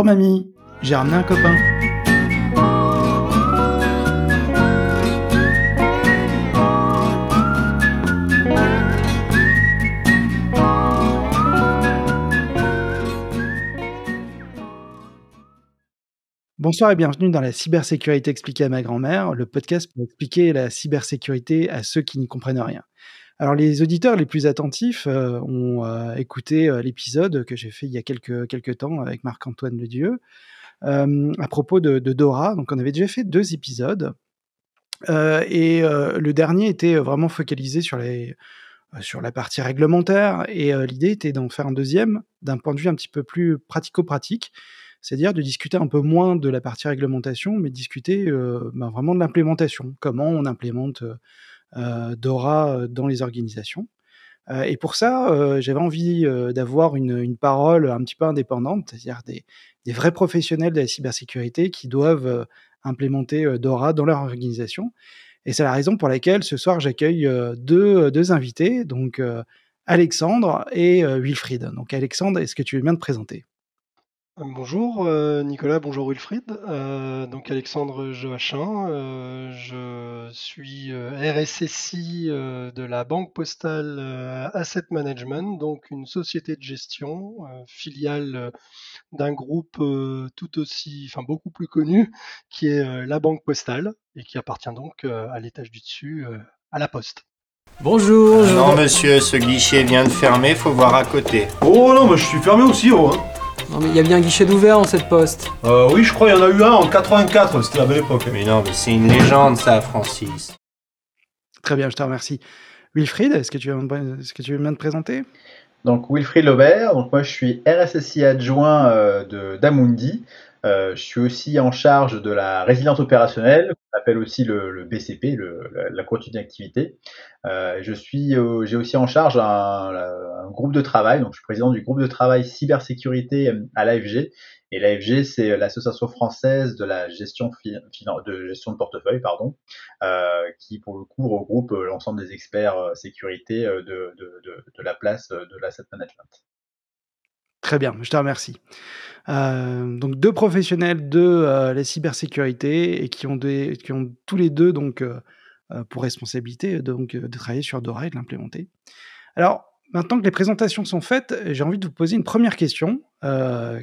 Bonjour mamie, j'ai ramené un copain. Bonsoir et bienvenue dans la cybersécurité expliquée à ma grand-mère, le podcast pour expliquer la cybersécurité à ceux qui n'y comprennent rien. Alors les auditeurs les plus attentifs euh, ont euh, écouté euh, l'épisode que j'ai fait il y a quelques, quelques temps avec Marc-Antoine Ledieu à propos de, Dora. Donc on avait déjà fait deux épisodes et le dernier était vraiment focalisé sur les sur la partie réglementaire et l'idée était d'en faire un deuxième d'un point de vue un petit peu plus pratico-pratique c'est-à-dire de discuter un peu moins de la partie réglementation, mais discuter ben, vraiment de l'implémentation, comment on implémente euh, Dora dans les organisations. Euh, et pour ça, j'avais envie d'avoir une, parole un petit peu indépendante, c'est-à-dire des, vrais professionnels de la cybersécurité qui doivent implémenter Dora dans leur organisation. Et c'est la raison pour laquelle ce soir j'accueille deux, deux, invités, donc Alexandre et Wilfried. Donc Alexandre, est-ce que tu veux bien te présenter? Bonjour euh, Nicolas, bonjour Wilfried. Euh, donc Alexandre Joachim, euh, je suis RSSI de la Banque Postale Asset Management, donc une société de gestion, filiale d'un groupe tout aussi, enfin beaucoup plus connu, qui est la Banque Postale et qui appartient donc à l'étage du dessus, à la Poste. Bonjour. Non monsieur, ce guichet vient de fermer, faut voir à côté. Oh non, mais je suis fermé aussi, oh. Hein. Non mais il y a bien un guichet d'ouvert en cette poste. Euh, oui, je crois qu'il y en a eu un en 84, c'était la belle époque. Mais non, mais c'est une légende ça, Francis. Très bien, je te remercie. Wilfried, est-ce que tu veux, est-ce que tu veux bien te présenter? Donc Wilfried Laubert, donc moi je suis RSSI adjoint euh, de d'Amundi. Euh, je suis aussi en charge de la résilience opérationnelle, qu'on appelle aussi le, BCP, le, la, continuité d'activité. Euh, je suis, j'ai aussi en charge un, un, groupe de travail, donc je suis président du groupe de travail cybersécurité à l'AFG. Et l'AFG, c'est l'association française de la gestion de gestion de portefeuille, pardon, euh, qui pour le coup regroupe l'ensemble des experts euh, sécurité de, de, de, de la place de l'asset management. Très bien, je te remercie. Euh, donc deux professionnels de euh, la cybersécurité et qui ont, tous les deux donc euh, pour responsabilité de travailler sur Dora et de l'implémenter. Alors maintenant que les présentations sont faites, j'ai envie de vous poser une première question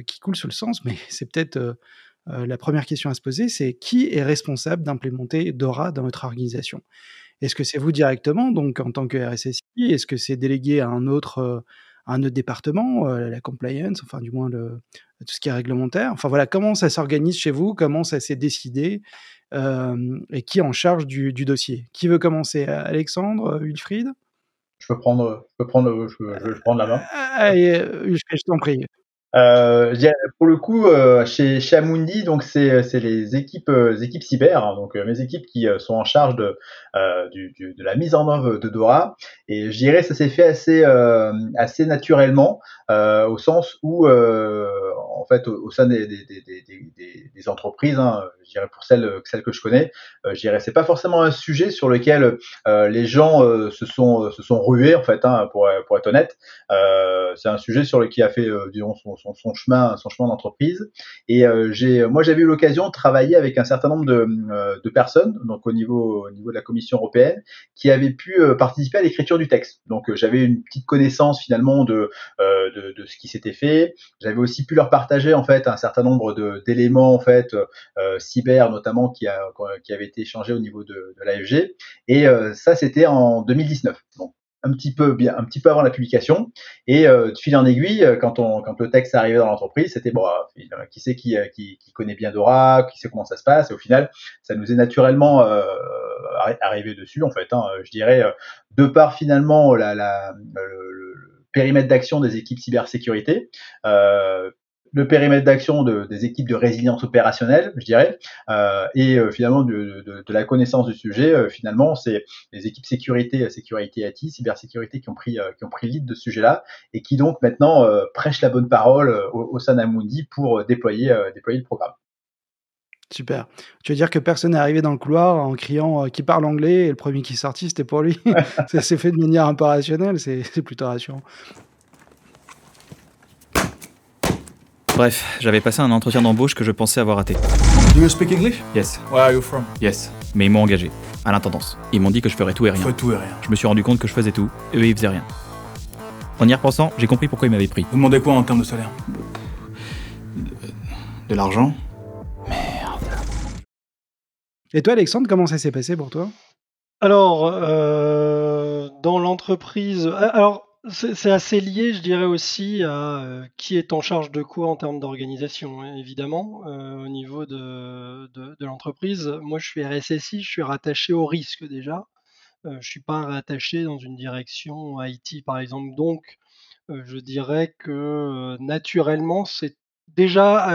qui coule sous le sens, mais c'est peut-être la première question à se poser, c'est qui est responsable d'implémenter Dora dans votre organisation? Est-ce que c'est vous directement, donc en tant que RSSI Est-ce que c'est délégué à un autre un autre département, euh, la compliance, enfin du moins le, tout ce qui est réglementaire. Enfin voilà, comment ça s'organise chez vous, comment ça s'est décidé euh, et qui est en charge du, dossier? Qui veut commencer? Alexandre, Wilfried? Je peux prendre, je peux prendre, je, peux, prendre la main. Allez, je t'en prie. Euh, pour le coup, euh, chez, chez donc c'est c'est les équipes euh, équipes cyber, hein, donc mes équipes qui sont en charge de du, du, de la mise en œuvre de Dora. Et je dirais ça s'est fait assez assez naturellement, au sens où en fait au, sein des, entreprises, hein, je dirais pour celles que je connais, je dirais c'est pas forcément un sujet sur lequel les gens se sont se sont rués en fait, hein, pour pour être honnête. c'est un sujet sur lequel a fait disons son son, chemin, son chemin d'entreprise. Et euh, j'ai, moi, j'avais eu l'occasion de travailler avec un certain nombre de, euh, de, personnes, donc au niveau, au niveau de la Commission européenne, qui avaient pu euh, participer à l'écriture du texte. Donc, j'avais une petite connaissance finalement de, de, de, ce qui s'était fait. J'avais aussi pu leur partager en fait un certain nombre d'éléments en fait cyber notamment qui, a, qui avaient été échangés au niveau de, de l'AFG. Et ça, c'était en 2019. Donc, un petit peu bien, un petit peu avant la publication. Et euh, de fil en aiguille, euh, quand on, quand le texte arrivé dans l'entreprise, c'était bon, euh, qui sait qui, qui, connaît bien Dora, qui sait comment ça se passe. Et au final, ça nous est naturellement euh, arrivé dessus, en fait. Hein, je dirais, de par finalement la, le, périmètre d'action des équipes cybersécurité. Euh, le périmètre d'action de, des équipes de résilience opérationnelle, je dirais, euh, et euh, finalement de, de, de, la connaissance du sujet. Euh, finalement, c'est les équipes sécurité, sécurité IT, cybersécurité qui ont pris qui ont pris le lead de ce sujet-là et qui donc maintenant prêchent la bonne parole au, au sein d'Amundi pour déployer déployer le programme. Super. Tu veux dire que personne n'est arrivé dans le couloir en criant qui parle anglais et le premier qui est sorti, c'était pour lui? ça s'est fait de manière un peu rationnelle, c'est plutôt rassurant. Bref, j'avais passé un entretien d'embauche que je pensais avoir raté. Do you speak English? Yes, Where are you from? Yes. Mais ils m'ont engagé, à l'intendance. Ils m'ont dit que je ferais tout et rien. Faut tout et rien. Je me suis rendu compte que je faisais tout, et eux ils faisaient rien. En y repensant, j'ai compris pourquoi ils m'avaient pris. Vous demandez quoi en termes de salaire? De l'argent Et toi, Alexandre, comment ça s'est passé pour toi? Alors, euh, dans l'entreprise, a- alors c'est assez lié, je dirais aussi, à euh, qui est en charge de quoi en termes d'organisation, hein, évidemment, euh, au niveau de, l'entreprise. Moi, je suis RSSI, je suis rattaché au risque déjà. Euh, je suis pas rattaché dans une direction IT, par exemple. Donc, je dirais que naturellement, c'est déjà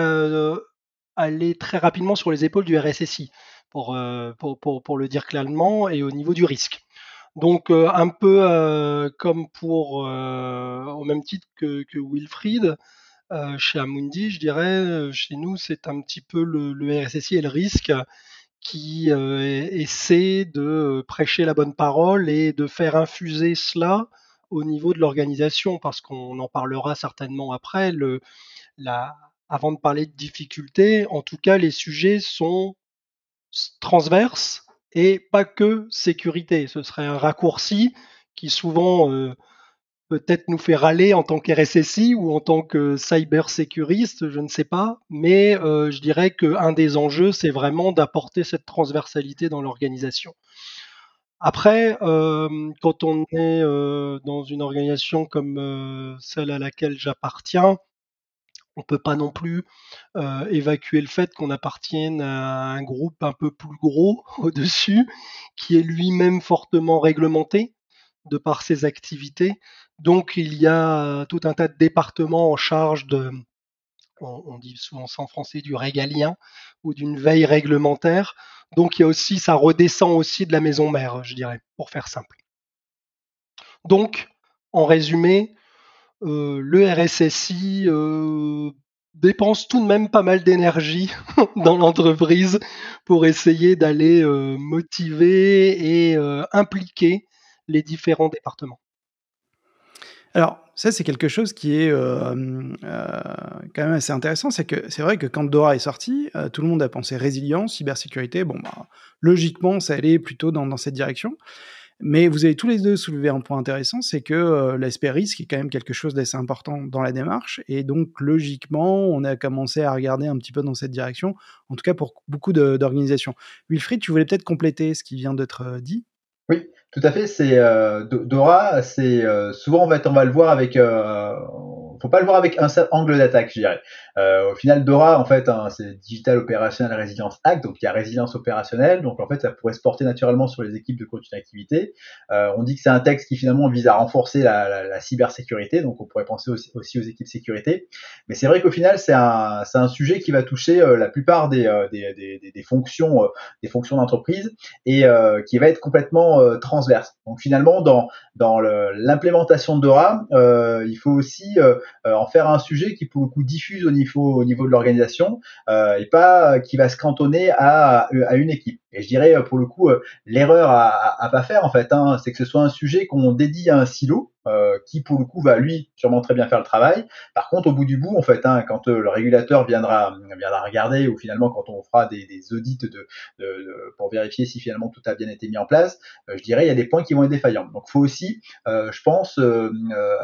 aller très rapidement sur les épaules du RSSI, pour le dire clairement, et au niveau du risque. Donc euh, un peu euh, comme pour, euh, au même titre que, que Wilfried, euh, chez Amundi, je dirais, euh, chez nous, c'est un petit peu le, le RSSI et le risque qui euh, essaie de prêcher la bonne parole et de faire infuser cela au niveau de l'organisation, parce qu'on en parlera certainement après. Le, la, avant de parler de difficultés, en tout cas, les sujets sont transverses et pas que sécurité. Ce serait un raccourci qui souvent euh, peut-être nous fait râler en tant qu'RSSI ou en tant que cyber sécuriste, je ne sais pas. Mais euh, je dirais qu'un des enjeux, c'est vraiment d'apporter cette transversalité dans l'organisation. Après, euh, quand on est dans une organisation comme celle à laquelle j'appartiens, on peut pas non plus euh, évacuer le fait qu'on appartienne à un groupe un peu plus gros au-dessus, qui est lui-même fortement réglementé de par ses activités. Donc il y a tout un tas de départements en charge de, on, dit souvent ça en français, du régalien ou d'une veille réglementaire. Donc il y a aussi, ça redescend aussi de la maison mère, je dirais, pour faire simple. Donc, en résumé, euh, le RSSI euh, dépense tout de même pas mal d'énergie dans l'entreprise pour essayer d'aller euh, motiver et euh, impliquer les différents départements. Alors, ça, c'est quelque chose qui est euh, euh, quand même assez intéressant. C'est que c'est vrai que quand Dora est sorti, euh, tout le monde a pensé résilience, cybersécurité. Bon, bah, logiquement, ça allait plutôt dans cette direction. Mais vous avez tous les deux soulevé un point intéressant, c'est que euh, l'aspect risque est quand même quelque chose d'assez important dans la démarche. Et donc, logiquement, on a commencé à regarder un petit peu dans cette direction, en tout cas pour beaucoup d'organisations. Wilfried, tu voulais peut-être compléter ce qui vient d'être euh, dit? Oui, tout à fait. C'est euh, Do- Dora. C'est souvent en fait, on va le voir avec. Faut pas le voir avec un seul angle d'attaque, je dirais. Euh, au final, Dora, en fait, hein, c'est Digital Operational Resilience Act, donc il y a résilience opérationnelle. Donc en fait, ça pourrait se porter naturellement sur les équipes de coaching d'activité. Euh, on dit que c'est un texte qui finalement vise à renforcer la, la, la cybersécurité, donc on pourrait penser aussi, aussi aux équipes sécurité. Mais c'est vrai qu'au final, c'est un, un sujet qui va toucher euh, la plupart des, euh, des, des, des, fonctions, euh, des fonctions d'entreprise et euh, qui va être complètement transverse. Donc finalement, dans, dans l'implémentation de Dora, il faut aussi en faire un sujet qui pour le coup diffuse au niveau, au niveau de l'organisation euh, et pas euh, qui va se cantonner à, à une équipe. Et je dirais euh, pour le coup, euh, l'erreur à, à, à pas faire en fait, hein, c'est que ce soit un sujet qu'on dédie à un silo euh, qui pour le coup va lui sûrement très bien faire le travail. Par contre, au bout du bout, en fait, hein, quand euh, le régulateur viendra, viendra regarder ou finalement quand on fera des, des audits de, de, de- pour vérifier si finalement tout a bien été mis en place, euh, je dirais il y a des points qui vont être défaillants. Donc, faut aussi, euh, je pense,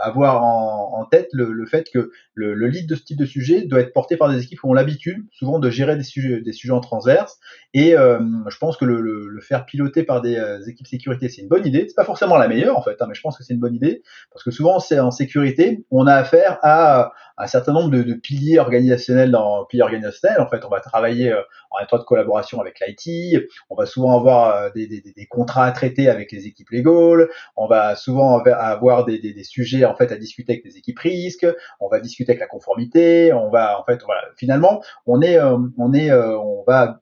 avoir en, en tête le, le fait que le, le lead de ce type de sujet doit être porté par des équipes qui ont l'habitude, souvent, de gérer des sujets, des sujets en transverse. Et je pense que le, le, faire piloter par des équipes sécurité, c'est une bonne idée. C'est pas forcément la meilleure en fait, hein, mais je pense que c'est une bonne idée parce que souvent, c'est en sécurité, on a affaire à un certain nombre de, piliers organisationnels dans piliers organisationnels. En fait, on va travailler euh, en étroite collaboration avec l'IT. On va souvent avoir euh, des, des, des contrats à traiter avec les équipes légales. On va souvent avoir des, des, sujets en fait à discuter avec les équipes risques. On va discuter avec la conformité. On va en fait voilà. Finalement, on est euh, on est on va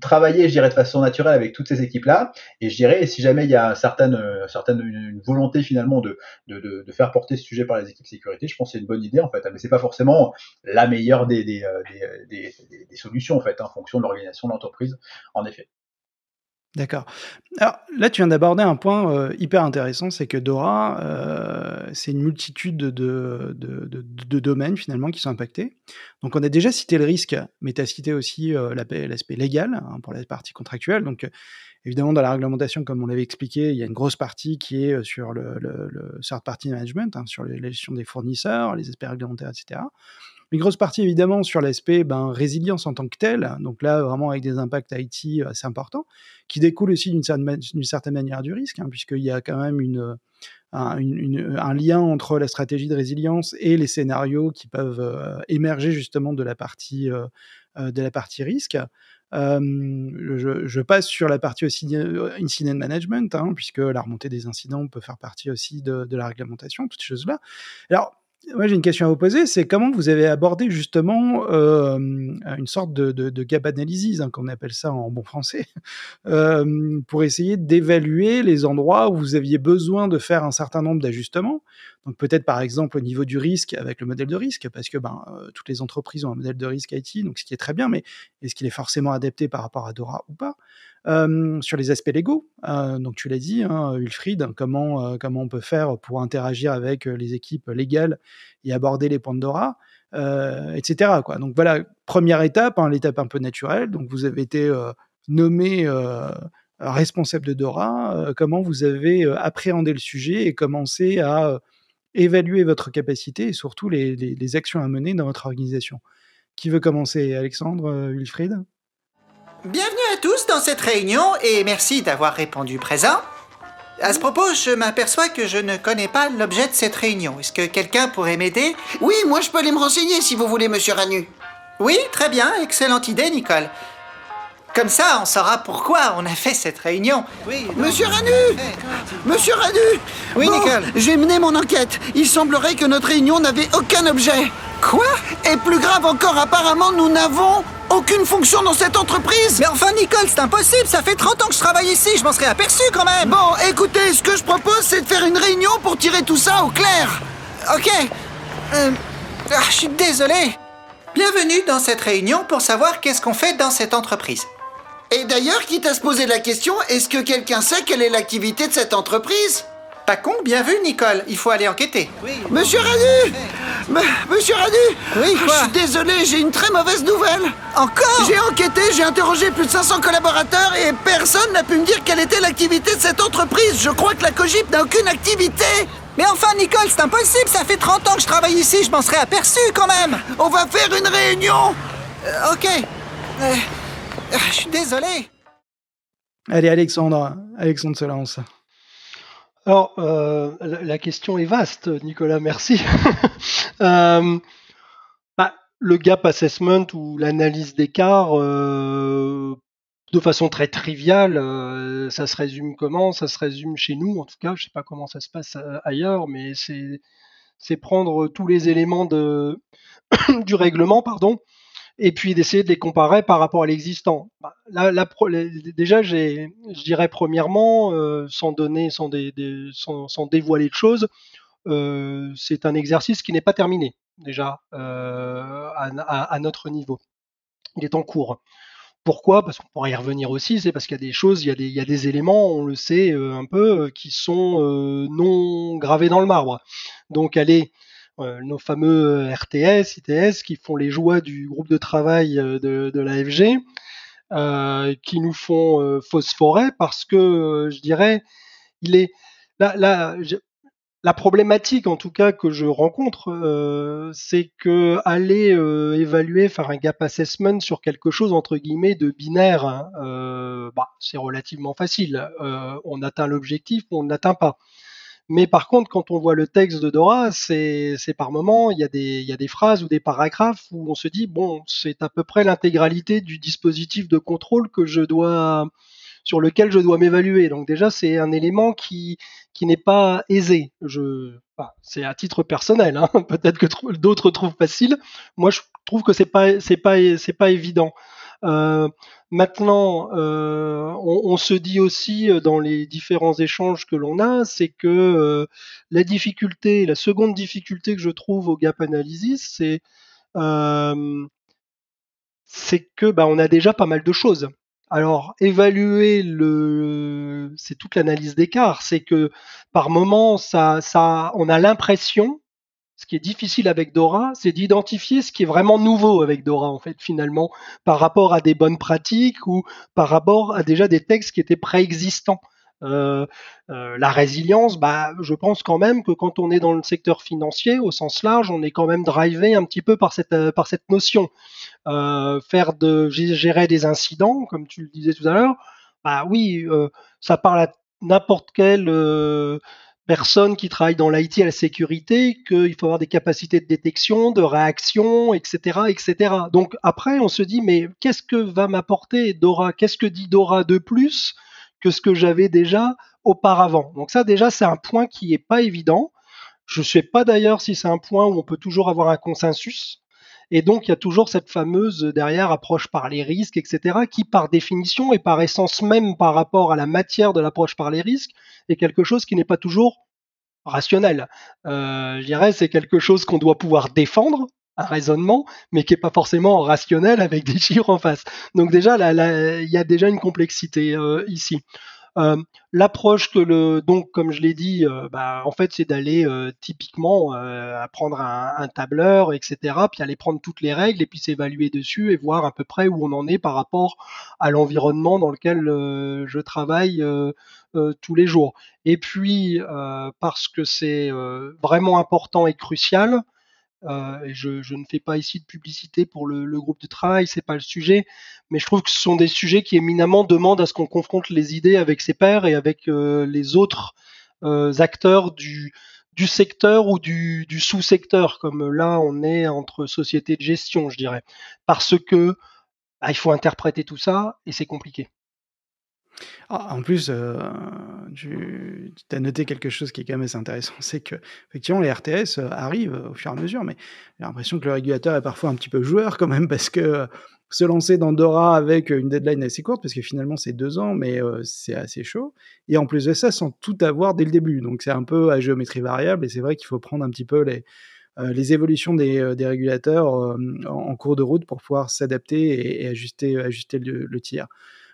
travailler, je dirais, de façon naturelle avec toutes ces équipes-là. Et je dirais, si jamais il y a une certaine, euh, certaine une, volonté finalement de, de, de, de, faire porter ce sujet par les équipes sécurité, je pense que c'est une bonne idée en fait. Mais c'est pas forcément la meilleure des, des, des, des, des, des solutions en fait, hein, en fonction de l'organisation de l'entreprise, en effet. D'accord. Alors là, tu viens d'aborder un point euh, hyper intéressant, c'est que Dora, euh, c'est une multitude de, domaines finalement qui sont impactés. Donc on a déjà cité le risque, mais tu as cité aussi euh, l'aspect légal hein, pour la partie contractuelle. Donc évidemment, dans la réglementation, comme on l'avait expliqué, il y a une grosse partie qui est sur le, le, le third party management, hein, sur la gestion des fournisseurs, les aspects réglementaires, etc. Une grosse partie évidemment sur l'aspect ben, résilience en tant que tel, donc là vraiment avec des impacts IT assez importants, qui découlent aussi d'une certaine, manière du risque, hein, puisqu'il y a quand même une, un, lien entre la stratégie de résilience et les scénarios qui peuvent euh, émerger justement de la partie, euh, euh risque. Euh, je, je, passe sur la partie aussi incident management, hein, puisque la remontée des incidents peut faire partie aussi de, de la réglementation, toutes ces choses-là. Alors, moi, j'ai une question à vous poser, c'est comment vous avez abordé justement euh, une sorte de, de, de gap analysis, hein, qu'on appelle ça en bon français, euh, pour essayer d'évaluer les endroits où vous aviez besoin de faire un certain nombre d'ajustements. Donc peut-être par exemple au niveau du risque avec le modèle de risque, parce que ben, euh, toutes les entreprises ont un modèle de risque IT, donc ce qui est très bien, mais est-ce qu'il est forcément adapté par rapport à Dora ou pas? Euh, sur les aspects légaux, euh, donc tu l'as dit, hein, Wilfried, comment, euh, comment on peut faire pour interagir avec les équipes légales et aborder les points de Dora, etc. Donc voilà, première étape, hein, l'étape un peu naturelle. Donc vous avez été nommé responsable de Dora. comment vous avez appréhendé le sujet et commencé à évaluer votre capacité et surtout les, les, actions à mener dans votre organisation? Qui veut commencer? Alexandre, Wilfried? Bienvenue tous dans cette réunion et merci d'avoir répondu présent. À ce propos, je m'aperçois que je ne connais pas l'objet de cette réunion. Est-ce que quelqu'un pourrait m'aider? Oui, moi je peux aller me renseigner si vous voulez, monsieur Ranu. Oui, très bien, excellente idée, Nicole. Comme ça, on saura pourquoi on a fait cette réunion. Oui, Monsieur Ranu Monsieur Ranu Oui, Nicole J'ai mené mon enquête. Il semblerait que notre réunion n'avait aucun objet. Quoi? Et plus grave encore, apparemment, nous n'avons aucune fonction dans cette entreprise Mais enfin, Nicole, c'est impossible Ça fait 30 ans que je travaille ici, je m'en serais aperçu quand même Bon, écoutez, ce que je propose, c'est de faire une réunion pour tirer tout ça au clair Ok. Euh, ah, je suis désolé. Bienvenue dans cette réunion pour savoir qu'est-ce qu'on fait dans cette entreprise. Et d'ailleurs, quitte à se poser la question, est-ce que quelqu'un sait quelle est l'activité de cette entreprise? Pas con, bien vu, Nicole. Il faut aller enquêter. Oui. Monsieur Radu Monsieur Radu Oui, quoi Je suis désolé, j'ai une très mauvaise nouvelle. Encore J'ai enquêté, j'ai interrogé plus de 500 collaborateurs et personne n'a pu me dire quelle était l'activité de cette entreprise. Je crois que la Cogip n'a aucune activité. Mais enfin, Nicole, c'est impossible. Ça fait 30 ans que je travaille ici, je m'en serais aperçu quand même. On va faire une réunion. Euh, ok. Euh, je suis désolé. Allez, Alexandre, Alexandre se lance. Alors, euh, la, question est vaste, Nicolas, merci. euh, bah, le gap assessment ou l'analyse d'écart, euh, de façon très triviale, euh, ça se résume comment? Ça se résume chez nous, en tout cas, je sais pas comment ça se passe euh, ailleurs, mais c'est prendre tous les éléments de, du règlement, pardon, et puis d'essayer de les comparer par rapport à l'existant. Bah, là, déjà, je dirais premièrement, euh, sans donner, sans, dévoiler de choses, euh, c'est un exercice qui n'est pas terminé déjà euh, à, notre niveau. Il est en cours. Pourquoi? Parce qu'on pourrait y revenir aussi, c'est parce qu'il y a des choses, il y a des, il y a des éléments, on le sait un peu, qui sont non gravés dans le marbre. Donc aller nos fameux RTS, ITS, qui font les joies du groupe de travail euh, de, l'AFG, euh, qui nous font euh, phosphorer parce que, euh, je dirais, il est la problématique, en tout cas, que je rencontre, euh, c'est que aller euh, évaluer, faire un gap assessment sur quelque chose entre guillemets de binaire, hein, euh, bah, c'est relativement facile. on atteint l'objectif on ne l'atteint pas. Mais par contre, quand on voit le texte de Dora, c'est par moment, il y, a des, y a des phrases ou des paragraphes où on se dit, bon, c'est à peu près l'intégralité du dispositif de contrôle que je dois, sur lequel je dois m'évaluer. Donc déjà, c'est un élément qui, qui n'est pas aisé. Enfin, c'est à titre personnel. Hein. Peut-être que d'autres trouvent facile. Moi, je trouve que c'est pas, c'est pas, c'est pas évident. Euh, maintenant, euh, on, on, se dit aussi euh, dans les différents échanges que l'on a, c'est que euh, la difficulté, la seconde difficulté que je trouve au gap analysis, c'est euh, c'est que bah, on a déjà pas mal de choses Alors, évaluer le, c'est toute l'analyse d'écart. C'est que par moment, ça, ça, on a l'impression, ce qui est difficile avec Dora, c'est d'identifier ce qui est vraiment nouveau avec Dora, en fait, finalement, par rapport à des bonnes pratiques ou par rapport à déjà des textes qui étaient préexistants. Euh, euh, la résilience, bah, je pense quand même que quand on est dans le secteur financier, au sens large, on est quand même drivé un petit peu par cette, euh, par cette notion. faire de gérer des incidents, comme tu le disais tout à l'heure, bah oui, ça parle à n'importe quelle personne qui travaille dans l'IT à la sécurité qu'il faut avoir des capacités de détection, de réaction, etc., etc. Donc après, on se dit mais qu'est-ce que va m'apporter Dora? Qu'est-ce que dit Dora de plus que ce que j'avais déjà auparavant? Donc ça déjà c'est un point qui n'est pas évident. Je ne sais pas d'ailleurs si c'est un point où on peut toujours avoir un consensus. Et donc il y a toujours cette fameuse derrière approche par les risques, etc., qui par définition et par essence même par rapport à la matière de l'approche par les risques est quelque chose qui n'est pas toujours rationnel. Euh, je dirais c'est quelque chose qu'on doit pouvoir défendre, un raisonnement, mais qui n'est pas forcément rationnel avec des chiffres en face. Donc déjà, il y a déjà une complexité euh, ici. Euh, l'approche que le donc comme je l'ai dit, euh, bah, en fait c'est d'aller typiquement à prendre un, tableur, etc. Puis aller prendre toutes les règles et puis s'évaluer dessus et voir à peu près où on en est par rapport à l'environnement dans lequel je travaille tous les jours. Et puis parce que c'est vraiment important et crucial, euh, et je, ne fais pas ici de publicité pour le, groupe de travail, c'est pas le sujet, mais je trouve que ce sont des sujets qui éminemment demandent à ce qu'on confronte les idées avec ses pairs et avec euh, les autres euh, acteurs du, du secteur ou du, sous-secteur, comme là on est entre sociétés de gestion, je dirais, parce que bah, il faut interpréter tout ça et c'est compliqué. Ah, en plus, euh, tu as noté quelque chose qui est quand même assez intéressant, c'est que effectivement les RTS euh, arrivent au fur et à mesure, mais j'ai l'impression que le régulateur est parfois un petit peu joueur quand même, parce que euh, se lancer dans Dora avec une deadline assez courte, parce que finalement c'est deux ans, mais c'est assez chaud, et en plus de ça, sans tout avoir dès le début, donc c'est un peu à géométrie variable, et c'est vrai qu'il faut prendre un petit peu les, les évolutions des, régulateurs en, cours de route pour pouvoir s'adapter et, ajuster, ajuster le, le tir.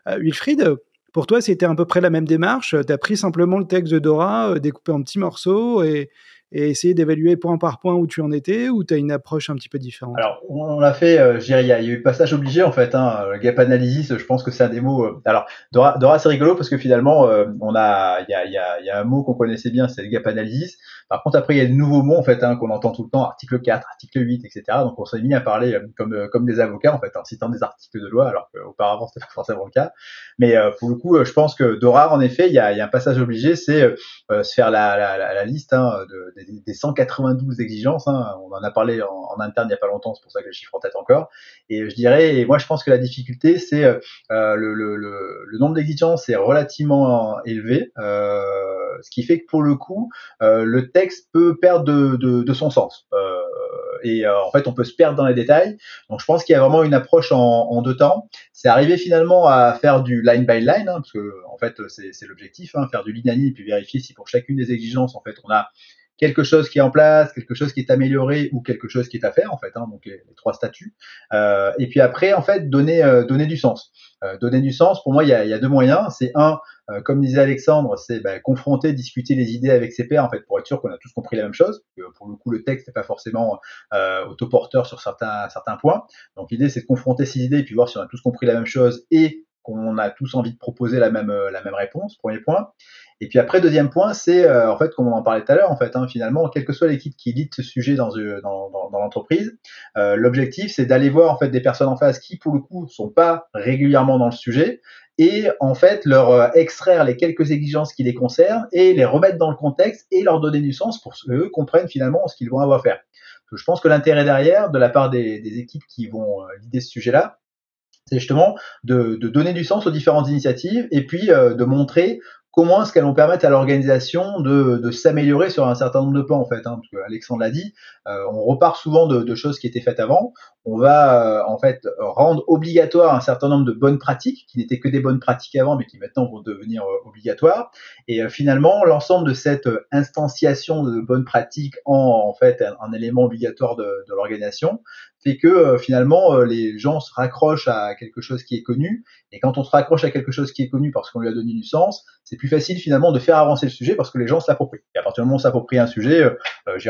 Wilfried, pour toi, c'était à peu près la même démarche. Tu as pris simplement le texte de Dora, euh, découpé en petits morceaux et, et essayer d'évaluer point par point où tu en étais ou tu as une approche un petit peu différente? Alors, on l'a fait, euh, il y, a eu passage obligé en fait, hein, le gap analysis, je pense que c'est un des mots. Euh, alors, Dora, Dora c'est rigolo parce que finalement, euh, on a, il y a, y, y a, un mot qu'on connaissait bien, c'est le gap analysis. Par contre, après, il y a de nouveaux mots en fait hein, qu'on entend tout le temps, article 4, article 8, etc. Donc, on s'est mis à parler comme, comme des avocats en fait, en citant des articles de loi, alors qu'auparavant, c'était pas forcément le cas. Mais pour le coup, je pense que Dora, en effet, il y a, y a, un passage obligé, c'est se faire la, la liste hein, de, des, 192 exigences. Hein. On en a parlé en, interne il n'y a pas longtemps, c'est pour ça que je chiffre en tête encore. Et je dirais, moi je pense que la difficulté, c'est euh, le, le, nombre d'exigences est relativement élevé, euh, ce qui fait que pour le coup, euh, le texte peut perdre de, son sens. Euh, et euh, en fait, on peut se perdre dans les détails. Donc, je pense qu'il y a vraiment une approche en, deux temps. C'est arriver finalement à faire du line by line, hein, parce que en fait, c'est l'objectif, hein, faire du ligne et puis vérifier si pour chacune des exigences, en fait, on a quelque chose qui est en place, quelque chose qui est amélioré ou quelque chose qui est à faire en fait, hein, donc les, trois statuts. Euh, et puis après en fait donner euh, donner du sens. Euh, donner du sens pour moi il y a, deux moyens. C'est un comme disait Alexandre, c'est bah, confronter, discuter les idées avec ses pairs en fait pour être sûr qu'on a tous compris la même chose. Pour le coup le texte n'est pas forcément autoporteur sur certains certains points. Donc l'idée c'est de confronter ces idées et puis voir si on a tous compris la même chose et qu'on a tous envie de proposer la même la même réponse. Premier point. Et puis après, deuxième point, c'est euh, en fait, comme on en parlait tout à l'heure, en fait, hein, finalement, quelle que soit l'équipe qui lit ce sujet dans, euh, dans, dans, dans l'entreprise, euh, l'objectif, c'est d'aller voir en fait des personnes en face qui, pour le coup, sont pas régulièrement dans le sujet, et en fait leur extraire les quelques exigences qui les concernent et les remettre dans le contexte et leur donner du sens pour qu'eux comprennent finalement ce qu'ils vont avoir à faire. je pense que l'intérêt derrière, de la part des, des équipes qui vont l'idée ce sujet-là, c'est justement de, donner du sens aux différentes initiatives et puis de montrer comment est-ce qu'elles vont permettre à l'organisation de, s'améliorer sur un certain nombre de points en fait hein, parce que Alexandre l'a dit euh, on repart souvent de, choses qui étaient faites avant. On va euh, en fait rendre obligatoire un certain nombre de bonnes pratiques qui n'étaient que des bonnes pratiques avant mais qui maintenant vont devenir euh, obligatoires. Et finalement l'ensemble de cette instanciation de bonnes pratiques en en fait un, élément obligatoire de l'organisation fait que finalement les gens se raccrochent à quelque chose qui est connu. Et quand on se raccroche à quelque chose qui est connu parce qu'on lui a donné du sens, c'est plus facile finalement de faire avancer le sujet parce que les gens s'approprient. Et à partir du moment où on s'approprie un sujet, euh,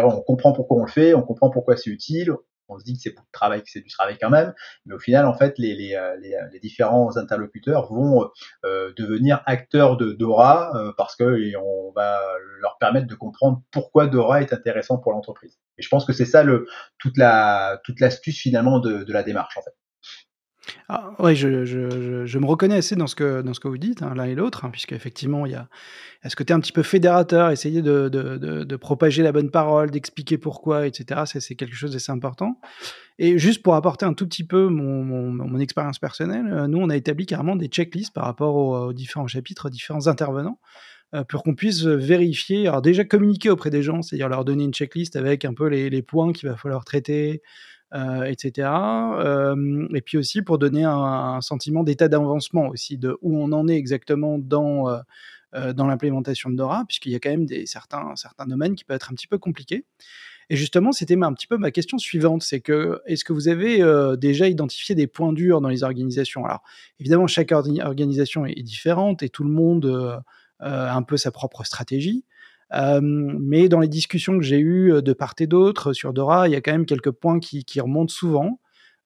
on comprend pourquoi on le fait, on comprend pourquoi c'est utile, on se dit que c'est pour travail, que c'est du travail quand même, mais au final, en fait, les, les, euh, les différents interlocuteurs vont euh, devenir acteurs de Dora euh, parce que on va leur permettre de comprendre pourquoi Dora est intéressant pour l'entreprise. Et je pense que c'est ça le toute la toute l'astuce finalement de, de la démarche en fait. Ah, ouais, je, me reconnais assez dans ce que, dans ce que vous dites, hein, l'un et l'autre, hein, puisqu'effectivement, il y a, ce côté un petit peu fédérateur, essayer de, de, de, propager la bonne parole, d'expliquer pourquoi, etc. C'est quelque chose d'assez important. Et juste pour apporter un tout petit peu mon, mon, mon expérience personnelle, euh, nous, on a établi carrément des checklists par rapport aux, différents chapitres, aux différents intervenants euh, pour qu'on puisse vérifier, alors déjà communiquer auprès des gens, c'est-à-dire leur donner une checklist avec un peu les, les points qu'il va falloir traiter, euh, etc. Euh, et puis aussi pour donner un, sentiment d'état d'avancement aussi, de où on en est exactement dans, euh, dans l'implémentation de Dora, puisqu'il y a quand même des, certains, certains domaines qui peuvent être un petit peu compliqués. Et justement, c'était un petit peu ma question suivante, c'est que est-ce que vous avez déjà identifié des points durs dans les organisations? Alors, évidemment, chaque organisation est, différente et tout le monde a un peu sa propre stratégie. Euh, mais dans les discussions que j'ai eues euh, de part et d'autre sur Dora, il y a quand même quelques points qui, remontent souvent.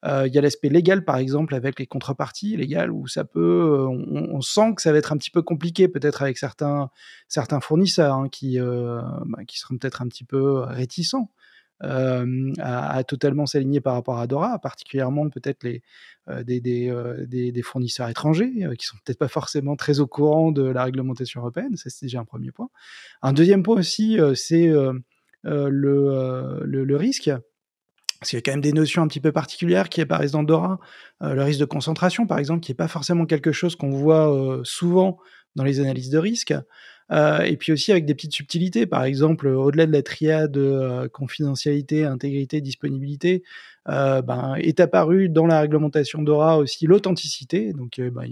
Euh, il y a l'aspect légal, par exemple, avec les contreparties légales, où ça peut, on, on, sent que ça va être un petit peu compliqué, peut-être avec certains, certains fournisseurs hein, qui, euh, bah, qui seront peut-être un petit peu réticents euh, à, totalement s'aligner par rapport à Dora, particulièrement peut-être les, euh, euh, des, des, fournisseurs étrangers qui sont peut-être pas forcément très au courant de la réglementation européenne. Ça, c'est déjà un premier point. Un deuxième point aussi, c'est le, le, le, risque. Parce qu'il y a quand même des notions un petit peu particulières qui apparaissent dans Dora. le risque de concentration, par exemple, qui n'est pas forcément quelque chose qu'on voit souvent dans les analyses de risque. Euh, et puis aussi avec des petites subtilités, par exemple, au-delà de la triade euh, confidentialité, intégrité, disponibilité, euh, ben, est apparu dans la réglementation DORA aussi l'authenticité. Donc, ben,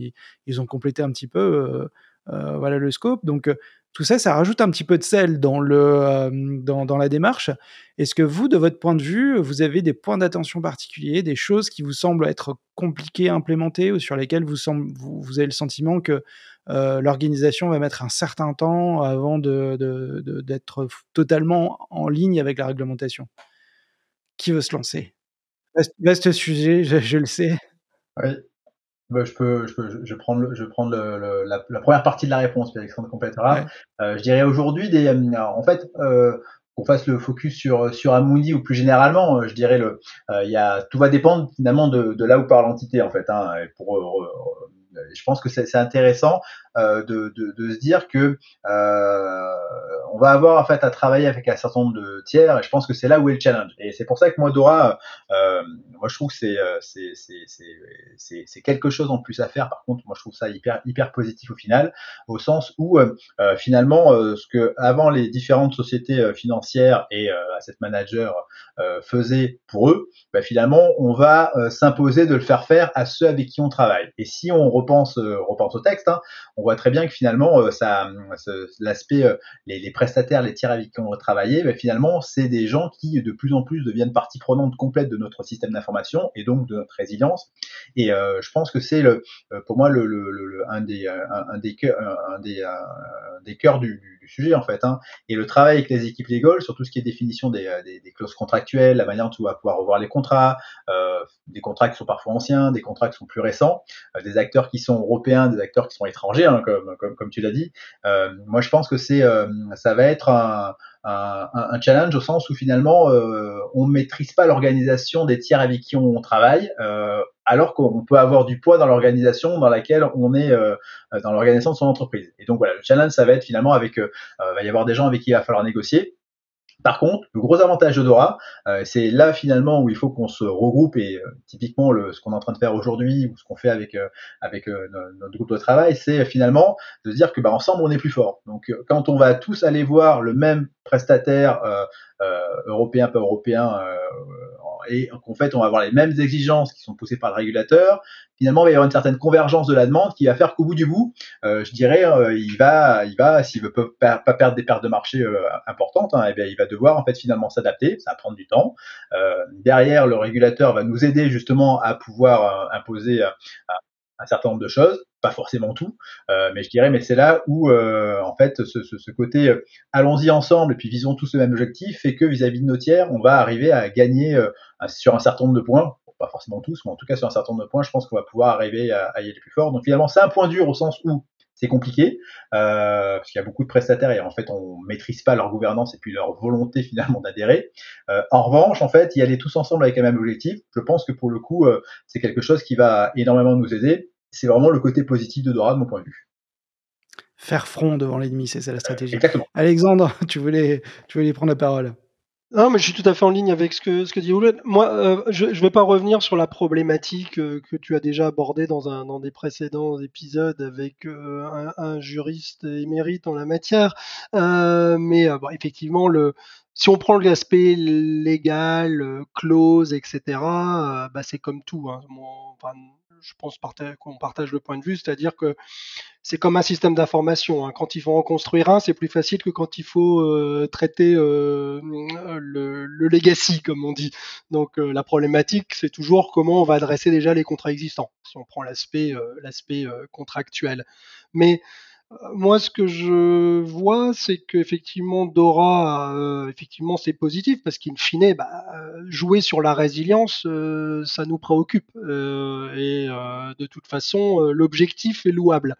ils, ont complété un petit peu voilà le scope. Donc, tout ça, ça rajoute un petit peu de sel dans, le, dans, la démarche. Est-ce que vous, de votre point de vue, vous avez des points d'attention particuliers, des choses qui vous semblent être compliquées à implémenter ou sur lesquelles vous, semble, vous avez le sentiment que euh, l'organisation va mettre un certain temps avant d'être de, de, de, totalement en ligne avec la réglementation. Qui veut se lancer? Vaste sujet, je, je, le sais. Oui. Bah, je peux, je peux, je prends, le, je prends le, le, la, la, première partie de la réponse, puis Alexandre complétera. Ouais. Euh, je dirais aujourd'hui, des, euh, en fait, euh, qu'on fasse le focus sur sur Amundi ou plus généralement, je dirais le, il y a, tout va dépendre finalement de, de là où part l'entité en fait. Hein, pour je pense que c'est intéressant. euh, de, de, de, se dire que euh, on va avoir en fait à travailler avec un certain nombre de tiers et je pense que c'est là où est le challenge. Et c'est pour ça que moi Dora euh, moi je trouve que c'est euh, c'est quelque chose en plus à faire. Par contre moi je trouve ça hyper hyper positif au final au sens où euh, euh finalement ce que avant les différentes sociétés financières et asset managers faisaient pour eux bah, finalement on va s'imposer de le faire faire à ceux avec qui on travaille. Et si on repense repense au texte hein, voit très bien que finalement, euh, l'aspect, euh, les, prestataires, les tiers avec qui on va travailler, ben, finalement, c'est des gens qui de plus en plus deviennent partie prenante complète de notre système d'information et donc de notre résilience. Et euh, je pense que c'est le, pour moi le, le, un des, des, cœurs du, sujet en fait. Hein. Et le travail avec les équipes légales sur tout ce qui est définition des, des, des clauses contractuelles, la manière dont on va pouvoir revoir les contrats, euh, des contrats qui sont parfois anciens, des contrats qui sont plus récents, euh, des acteurs qui sont européens, des acteurs qui sont étrangers, hein, comme, comme, comme, tu l'as dit. Euh, moi, je pense que c'est, euh, ça va être un, un, un, challenge au sens où finalement, euh, on maîtrise pas l'organisation des tiers avec qui on travaille, euh, alors qu'on peut avoir du poids dans l'organisation dans laquelle on est euh, dans l'organisation de son entreprise. Et donc voilà, le challenge, ça va être finalement avec, va y avoir des gens avec qui il va falloir négocier par contre, le gros avantage de Dora, euh, c'est là finalement où il faut qu'on se regroupe et euh, typiquement le, ce qu'on est en train de faire aujourd'hui ou ce qu'on fait avec euh, avec euh, notre groupe de travail, c'est finalement de dire que bah, ensemble on est plus fort. Donc euh, quand on va tous aller voir le même prestataire européen pas européen et qu'en fait, on va avoir les mêmes exigences qui sont posées par le régulateur. Finalement, il va y avoir une certaine convergence de la demande qui va faire qu'au bout du bout, euh, je dirais, euh, il va, il va, s'il veut pas, pas perdre des pertes de marché euh, importantes, hein, eh il va devoir en fait finalement s'adapter. Ça va prendre du temps. derrière, le régulateur va nous aider justement à pouvoir imposer un certain nombre de choses, pas forcément tout, euh, mais je dirais, mais c'est là où euh, en fait ce, ce, ce côté euh, allons-y ensemble et puis visons tous le même objectif fait que vis-à-vis de nos tiers, on va arriver à gagner euh, sur un certain nombre de points, pas forcément tous, mais en tout cas sur un certain nombre de points, je pense qu'on va pouvoir arriver à, à y aller plus fort. Donc finalement, c'est un point dur au sens où c'est compliqué euh, parce qu'il y a beaucoup de prestataires et en fait on maîtrise pas leur gouvernance et puis leur volonté finalement d'adhérer. Euh, en revanche, en fait, y aller tous ensemble avec un même objectif, je pense que pour le coup, euh, c'est quelque chose qui va énormément nous aider c'est vraiment le côté positif de Dora de mon point de vue. Faire front devant l'ennemi, c'est ça la stratégie. exactement. Alexandre, tu voulais, tu voulais prendre la parole. Non, mais je suis tout à fait en ligne avec ce que, ce que dit Ouled. Moi, euh, je ne vais pas revenir sur la problématique euh, que tu as déjà abordée dans, un, dans des précédents épisodes avec euh, un, un, juriste émérite en la matière. mais bon, effectivement, le, si on prend l'aspect légal, clause, etc., bah, c'est comme tout. Hein. enfin, je pense qu'on partage le point de vue, c'est-à-dire que c'est comme un système d'information. Hein. Quand il faut en construire un, c'est plus facile que quand il faut euh, traiter euh, le, legacy, comme on dit. Donc euh, la problématique, c'est toujours comment on va adresser déjà les contrats existants, si on prend l'aspect l'aspect contractuel. Mais moi, ce que je vois, c'est qu'effectivement, Dora, euh, effectivement, c'est positif parce qu'in fine, bah, jouer sur la résilience, euh, ça nous préoccupe. Euh, et de toute façon, l'objectif est louable.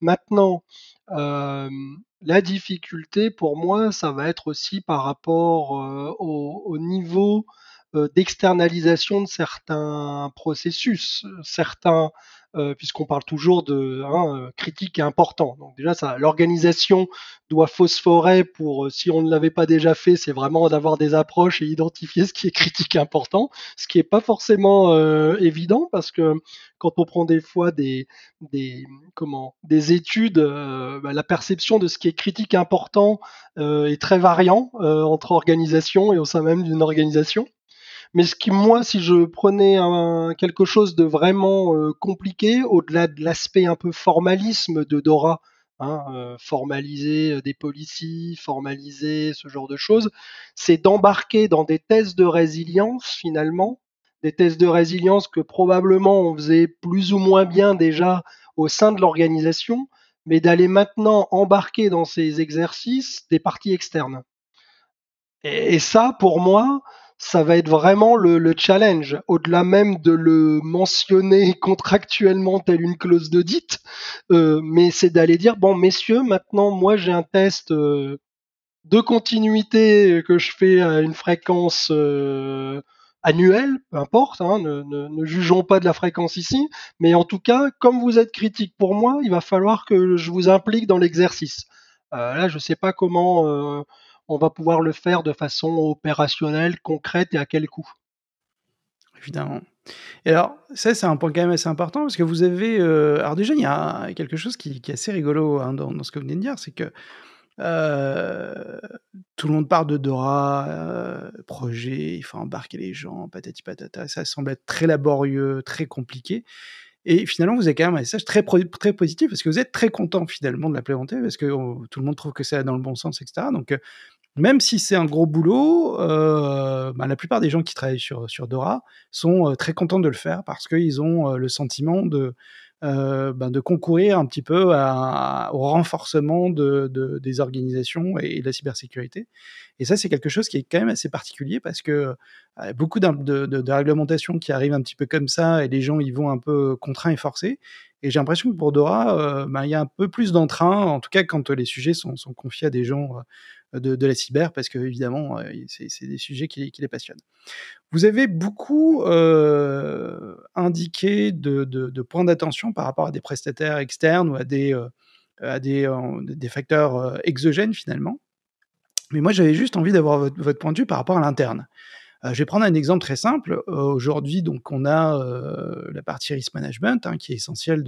Maintenant, la difficulté pour moi, ça va être aussi par rapport au, niveau d'externalisation de certains processus, certains euh, puisqu'on parle toujours de hein, euh, critique important. Donc déjà, ça, l'organisation doit phosphorer pour, euh, si on ne l'avait pas déjà fait, c'est vraiment d'avoir des approches et identifier ce qui est critique important, ce qui est pas forcément évident parce que quand on prend des fois des, comment, des études, bah, la perception de ce qui est critique important est très variant entre organisations et au sein même d'une organisation. Mais ce qui, moi, si je prenais un, quelque chose de vraiment euh, compliqué, au-delà de l'aspect un peu formalisme de Dora, hein, euh, formaliser euh, des policiers, formaliser ce genre de choses, c'est d'embarquer dans des tests de résilience finalement, des tests de résilience que probablement on faisait plus ou moins bien déjà au sein de l'organisation, mais d'aller maintenant embarquer dans ces exercices des parties externes. Et ça, pour moi, ça va être vraiment le, challenge, au-delà même de le mentionner contractuellement telle une clause d'audit, euh, mais c'est d'aller dire, bon messieurs, maintenant moi j'ai un test euh, de continuité que je fais à une fréquence euh, annuelle, peu importe, hein, ne, jugeons pas de la fréquence ici, mais en tout cas, comme vous êtes critique pour moi, il va falloir que je vous implique dans l'exercice. là, je ne sais pas comment on va pouvoir le faire de façon opérationnelle, concrète et à quel coût? Évidemment. Et alors, ça, c'est un point quand même assez important parce que vous avez. Euh, alors, déjà, il y a quelque chose qui, est assez rigolo hein, dans, ce que vous venez de dire c'est que euh, tout le monde parle de Dora, euh, projet, il faut embarquer les gens, patati patata. Ça semble être très laborieux, très compliqué. Et finalement, vous avez quand même un message très, très positif parce que vous êtes très content finalement de l'implémenter parce que oh, tout le monde trouve que c'est dans le bon sens, etc. Donc, même si c'est un gros boulot, euh, bah, la plupart des gens qui travaillent sur, sur Dora sont euh, très contents de le faire parce qu'ils ont euh, le sentiment de, euh, ben de concourir un petit peu au renforcement de, de, des organisations et, de la cybersécurité. Et ça, c'est quelque chose qui est quand même assez particulier parce que euh, beaucoup de, de, réglementations qui arrivent un petit peu comme ça et les gens y vont un peu contraints et forcés. Et j'ai l'impression que pour Dora, euh, ben, il y a un peu plus d'entrain, en tout cas quand les sujets sont, confiés à des gens de, de, la cyber, parce que évidemment, euh, c'est des sujets qui, les passionnent. Vous avez beaucoup euh, indiqué de, points d'attention par rapport à des prestataires externes ou à des, euh, facteurs exogènes finalement. Mais moi, j'avais juste envie d'avoir votre, point de vue par rapport à l'interne. Euh, je vais prendre un exemple très simple. Euh, aujourd'hui, donc, on a euh, la partie risk management hein, qui est essentielle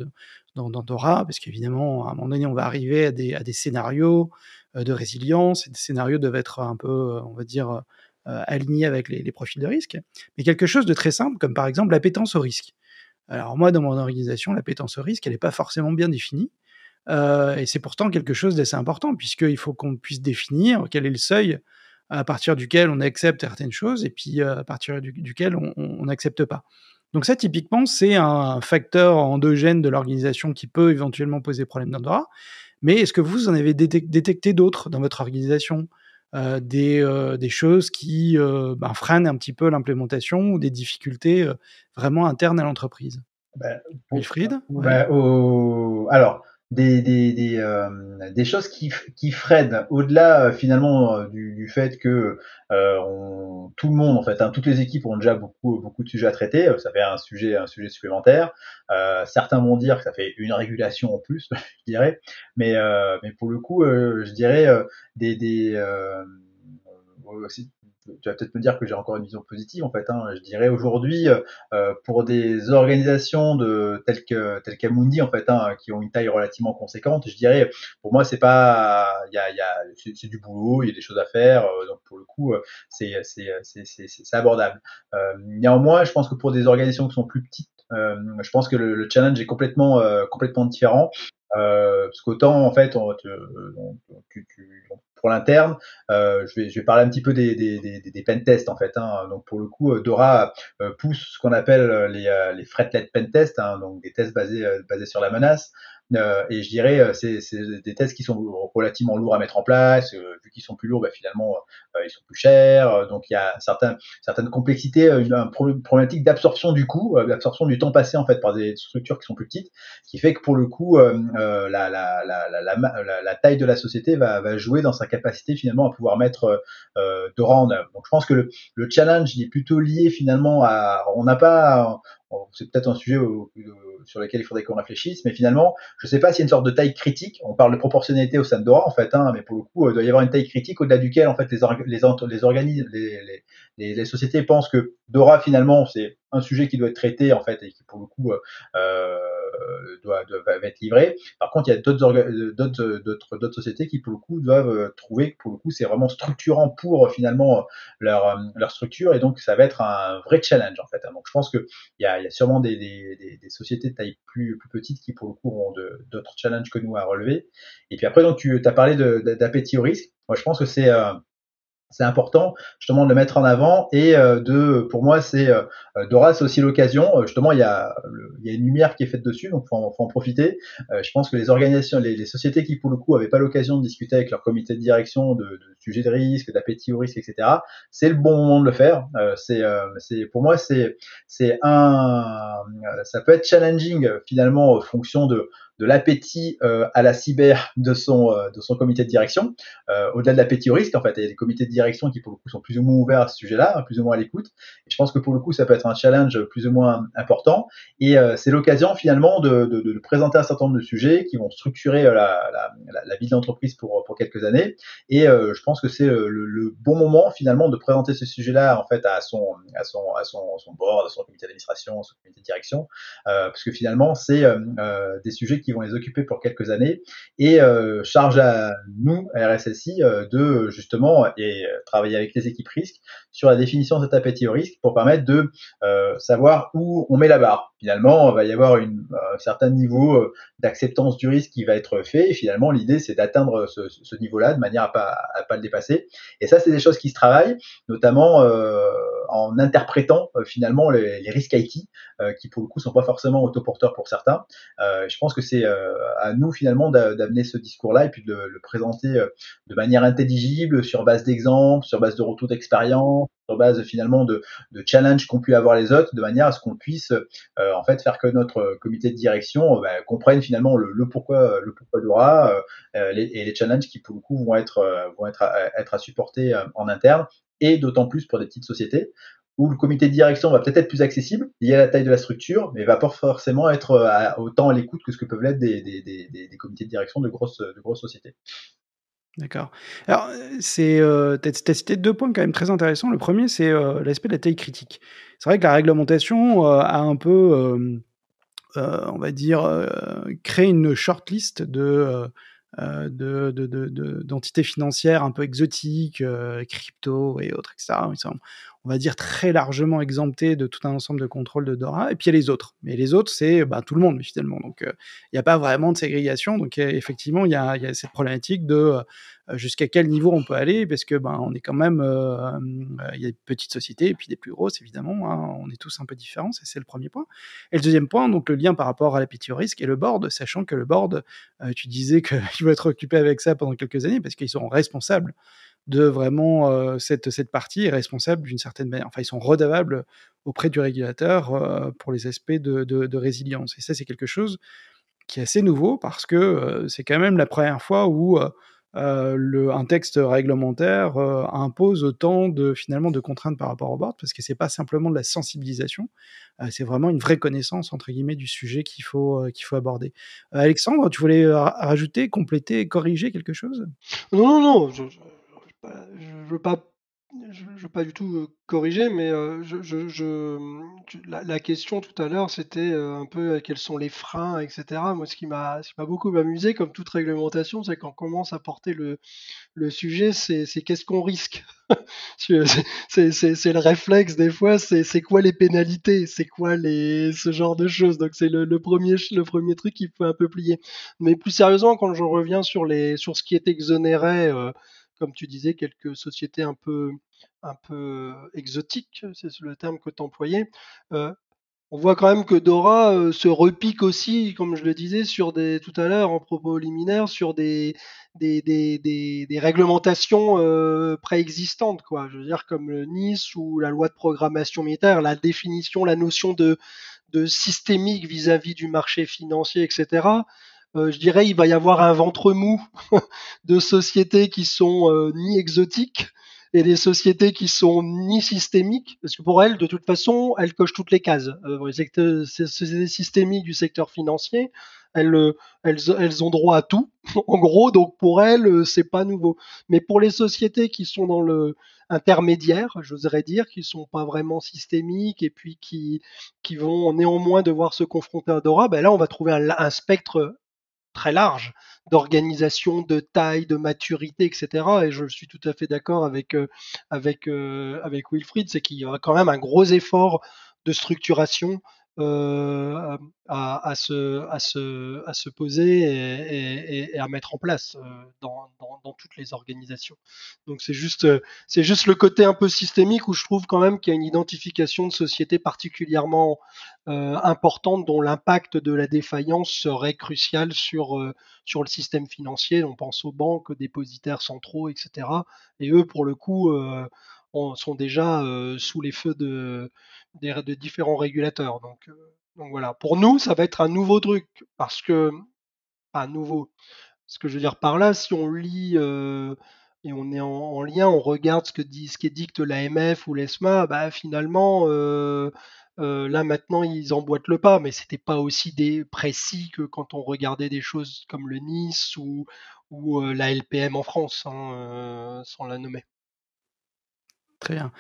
dans, Dora, parce qu'évidemment, à un moment donné, on va arriver à des, scénarios de résilience, et des scénarios doivent être un peu, on va dire, aligné avec les, profils de risque, mais quelque chose de très simple, comme par exemple l'appétence au risque. Alors moi, dans mon organisation, l'appétence au risque, elle n'est pas forcément bien définie. Et c'est pourtant quelque chose d'assez important, puisqu'il faut qu'on puisse définir quel est le seuil à partir duquel on accepte certaines choses et puis à partir duquel on n'accepte pas. Donc ça, typiquement, c'est un facteur endogène de l'organisation qui peut éventuellement poser problème d'Andorra. Mais est-ce que vous en avez détecté d'autres dans votre organisation? Euh, des, euh, des, choses qui ben, freinent un petit peu l'implémentation ou des difficultés vraiment internes à l'entreprise? Ben, Wilfried ben, Alors, des, des, des, euh, des choses qui, qui freinent au-delà euh, finalement euh, du, du, fait que euh, on, tout le monde en fait, hein, toutes les équipes ont déjà beaucoup beaucoup de sujets à traiter. Ça fait un sujet un sujet supplémentaire. Certains vont dire que ça fait une régulation en plus, je dirais. Mais mais pour le coup, je dirais des, des tu vas peut-être me dire que j'ai encore une vision positive en fait. Hein. Je dirais aujourd'hui euh, pour des organisations de telles que telles qu'Amundi en fait, hein, qui ont une taille relativement conséquente, je dirais pour moi c'est pas, il y a, y a c'est du boulot, il y a des choses à faire, euh, donc pour le coup c'est c'est c'est c'est abordable. Euh, néanmoins, je pense que pour des organisations qui sont plus petites, euh, je pense que le, le challenge est complètement complètement différent. Euh, parce qu'autant en fait, on, on, tu, tu, pour l'interne, euh, je, vais, je vais parler un petit peu des, des, des, des pen tests en fait. Hein. Donc pour le coup, euh, Dora euh, pousse ce qu'on appelle euh, les, les fretlet pen tests, hein, donc des tests basés, basés sur la menace. Euh, et je dirais, euh, c'est des tests qui sont relativement lourds à mettre en place. Euh, vu qu'ils sont plus lourds, bah, finalement, ils sont plus chers. Donc il y a certains, certaines complexités, une, problématique d'absorption du coût, d'absorption du temps passé en fait par des structures qui sont plus petites, qui fait que pour le coup, la, la, la, la, taille de la société va, va jouer dans sa capacité finalement à pouvoir mettre euh, Dora en œuvre. Donc je pense que le, le challenge il est plutôt lié finalement à, on n'a pas c'est peut-être un sujet sur lequel il faudrait qu'on réfléchisse, mais finalement, je ne sais pas s'il y a une sorte de taille critique. On parle de proportionnalité au sein de Dora, en fait, hein, mais pour le coup, il doit y avoir une taille critique au-delà duquel, en fait, les, les, les organismes, les, sociétés pensent que Dora, finalement, c'est un sujet qui doit être traité, en fait, et qui, pour le coup, euh, doit, doit, va être livré. Par contre, il y a d'autres d'autres d'autres sociétés qui, pour le coup, doivent trouver que, pour le coup, c'est vraiment structurant pour, finalement, leur, structure, et donc, ça va être un vrai challenge, en fait. Hein. Donc, je pense qu'il y y a sûrement des, sociétés de taille plus, plus petite qui, pour le coup, auront d'autres challenges que nous à relever. Et puis après, donc, tu as parlé d'appétit au risque. Moi, je pense que c'est euh, c'est important justement de le mettre en avant et euh, de pour moi c'est euh, Dora c'est aussi l'occasion euh, justement il y a il y a une lumière qui est faite dessus donc faut en, faut en profiter. Je pense que les organisations les, les, sociétés qui pour le coup avaient pas l'occasion de discuter avec leur comité de direction de, de sujets de risque d'appétit au risque etc c'est le bon moment de le faire. C'est c'est pour moi c'est c'est un ça peut être challenging finalement en fonction de de l'appétit euh, à la cyber de son euh, de son comité de direction, euh, au-delà de l'appétit au risque en fait, il y a des comités de direction qui pour le coup sont plus ou moins ouverts à ce sujet-là, plus ou moins à l'écoute. Et je pense que pour le coup ça peut être un challenge plus ou moins important. Et c'est l'occasion finalement de, de, de, présenter un certain nombre de sujets qui vont structurer la, la, la, la vie de l'entreprise pour pour quelques années. Et je pense que c'est le, le, bon moment finalement de présenter ce sujet-là en fait à son à son à son, son board, à son comité d'administration, à son comité de direction, parce que finalement c'est des sujets qui vont les occuper pour quelques années et euh, charge à nous, à RSSI, euh, de justement et euh, travailler avec les équipes risques sur la définition de cet appétit au risque pour permettre de savoir où on met la barre. Finalement, il va y avoir une, un certain niveau d'acceptance du risque qui va être fait et finalement l'idée c'est d'atteindre ce, ce niveau-là de manière à pas, à pas le dépasser. Et ça c'est des choses qui se travaillent, notamment en interprétant finalement les, les, risques IT qui pour le coup sont pas forcément autoporteurs pour certains. je pense que c'est euh, à nous finalement d'amener ce discours-là et puis de le présenter euh, de manière intelligible, sur base d'exemples, sur base de retours d'expérience, sur base finalement de, de challenges qu'ont pu avoir les autres, de manière à ce qu'on puisse euh, en fait faire que notre comité de direction bah, comprenne finalement le, le, pourquoi le pourquoi d'aura euh, et les challenges qui pour le coup vont être vont être à, être à supporter en interne et d'autant plus pour des petites sociétés où le comité de direction va peut-être être plus accessible, lié à la taille de la structure, mais va pas forcément être euh, autant à l'écoute que ce que peuvent l'être des, des, des, des, comités de direction de grosses, de grosses sociétés. D'accord. Alors, c'est, euh, as cité deux points quand même très intéressants. Le premier, c'est euh, l'aspect de la taille critique. C'est vrai que la réglementation euh, a un peu, euh, euh on va dire, créé une shortlist de euh, de, de, de, de- d'entités financières un peu exotiques, euh, crypto et autres, etc. On va dire, très largement exemptés de tout un ensemble de contrôles de DORA. Et puis il y a les autres. Mais les autres, c'est bah, tout le monde, finalement. Donc euh, il n'y a pas vraiment de ségrégation. Donc effectivement, il y a, cette problématique de euh, jusqu'à quel niveau on peut aller, parce que ben, on est quand même, euh, il y a des petites sociétés et puis des plus grosses, évidemment. hein. on est tous un peu différents, c'est le premier point. Et le deuxième point, donc le lien par rapport à l'appétit au risque et le board, sachant que le board, tu disais qu'il va être occupé avec ça pendant quelques années parce qu'ils sont responsables de vraiment euh, cette, cette partie et responsables d'une certaine manière. Enfin, ils sont redevables auprès du régulateur euh, pour les aspects de, de- résilience. Et ça, c'est quelque chose qui est assez nouveau parce que euh, c'est quand même la première fois où le, un texte réglementaire impose autant de finalement de contraintes par rapport au board parce que c'est pas simplement de la sensibilisation, c'est vraiment une vraie connaissance entre guillemets du sujet qu'il faut qu'il faut aborder. Alexandre, tu voulais ra- rajouter, compléter, corriger quelque chose? Non, non, non, je, je veux pas, je, veux pas du tout corriger, mais tu- la, question tout à l'heure, c'était un peu quels sont les freins, etc. Moi, ce qui m'a, beaucoup amusé, comme toute réglementation, c'est quand on commence à porter le, sujet, c'est, qu'est-ce qu'on risque? C'est, le réflexe des fois, c'est, quoi les pénalités, c'est quoi ce genre de choses. Donc c'est le, premier, le premier truc qui peut un peu plier. Mais plus sérieusement, quand je reviens sur les, sur ce qui est exonéré. Comme tu disais, quelques sociétés un peu, un peu exotiques, c'est le terme que tu employais. Euh, on voit quand même que Dora euh, se repique aussi, comme je le disais, sur des tout à l'heure en propos liminaires, sur des des, des, réglementations euh, préexistantes, quoi. Je veux dire comme le Nice ou la loi de programmation militaire, la définition, la notion de de systémique vis-à-vis du marché financier, etc. Euh, je dirais il va y avoir un ventre mou de sociétés qui sont euh, ni exotiques et des sociétés qui sont ni systémiques, parce que pour elles, de toute façon, elles cochent toutes les cases. Euh, les sociétés systémiques du secteur financier, elles, euh, ont droit à tout, en gros, donc pour elles, c'est pas nouveau. Mais pour les sociétés qui sont dans le intermédiaire, j'oserais dire, qui sont pas vraiment systémiques et puis qui, vont néanmoins devoir se confronter à Dora, ben là, on va trouver un spectre très large d'organisation, de taille, de maturité, etc. Et je suis tout à fait d'accord avec euh, avec euh, avec Wilfried, c'est qu'il y aura quand même un gros effort de structuration euh, à, se, poser et, à mettre en place euh, dans, toutes les organisations. Donc c'est juste, c'est juste le côté un peu systémique où je trouve quand même qu'il y a une identification de société particulièrement euh, importante dont l'impact de la défaillance serait crucial sur, euh, sur le système financier. On pense aux banques, aux dépositaires centraux, etc. Et eux, pour le coup, on, sont déjà sous les feux de, différents régulateurs. Donc, voilà. Pour nous, ça va être un nouveau truc parce que pas nouveau. Ce que je veux dire par là, si on lit et on est en, en, lien, on regarde ce que dit, ce qui dicte l'AMF ou l'ESMA, bah finalement. Là maintenant ils emboîtent le pas, mais c'était pas aussi des, précis que quand on regardait des choses comme le Nice ou, la LPM en France, hein, sans la nommer. Très bien.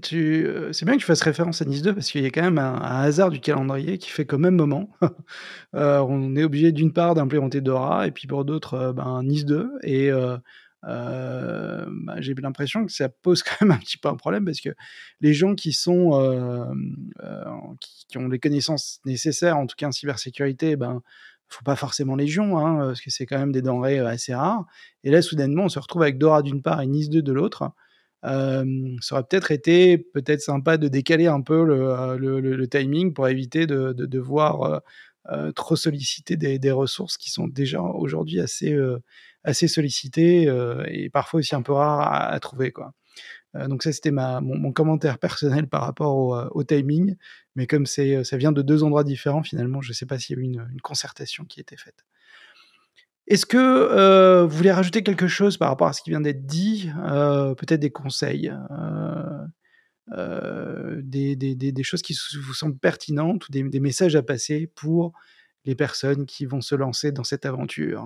Tu, euh, c'est bien que tu fasses référence à Nice 2 parce qu'il y a quand même un, hasard du calendrier qui fait qu'au même moment, euh, on est obligé d'une part d'implémenter Dora et puis pour d'autres, euh, ben, Nice 2. Et euh, bah, j'ai l'impression que ça pose quand même un petit peu un problème parce que les gens qui sont qui, ont les connaissances nécessaires, en tout cas en cybersécurité, ben faut pas forcément légion, hein, parce que c'est quand même des denrées assez rares. Et là, soudainement, on se retrouve avec Dora d'une part et Nice 2 de l'autre. Euh, ça aurait peut-être été peut-être sympa de décaler un peu le, le timing pour éviter de, de devoir euh, euh, trop solliciter des, ressources qui sont déjà aujourd'hui assez, assez sollicitées et parfois aussi un peu rares à, trouver. Quoi. donc ça, c'était mon, mon, commentaire personnel par rapport au, timing. Mais comme ça vient de deux endroits différents, finalement, je ne sais pas s'il y a eu une concertation qui a été faite. Est-ce que euh, vous voulez rajouter quelque chose par rapport à ce qui vient d'être dit euh, Peut-être des conseils, euh, des, choses qui vous semblent pertinentes ou des, messages à passer pour les personnes qui vont se lancer dans cette aventure?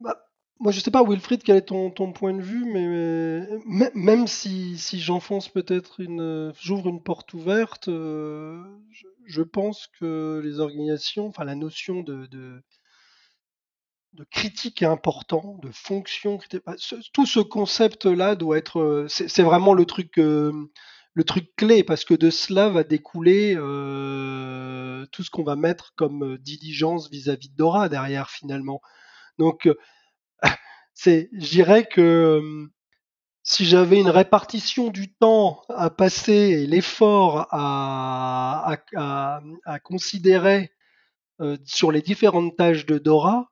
Bah, Moi, je ne sais pas, Wilfried, quel est ton, point de vue, mais, même si, j'enfonce peut-être une. J'ouvre une porte ouverte, je, pense que les organisations, enfin, la notion de de critique important, de fonction. tout ce concept-là doit être. Euh, c'est vraiment le truc, euh, le truc clé, parce que de cela va découler euh, tout ce qu'on va mettre comme diligence vis-à-vis de Dora derrière, finalement. Donc, c'est, je dirais que si j'avais une répartition du temps à passer et l'effort à, à, considérer sur les différentes tâches de Dora,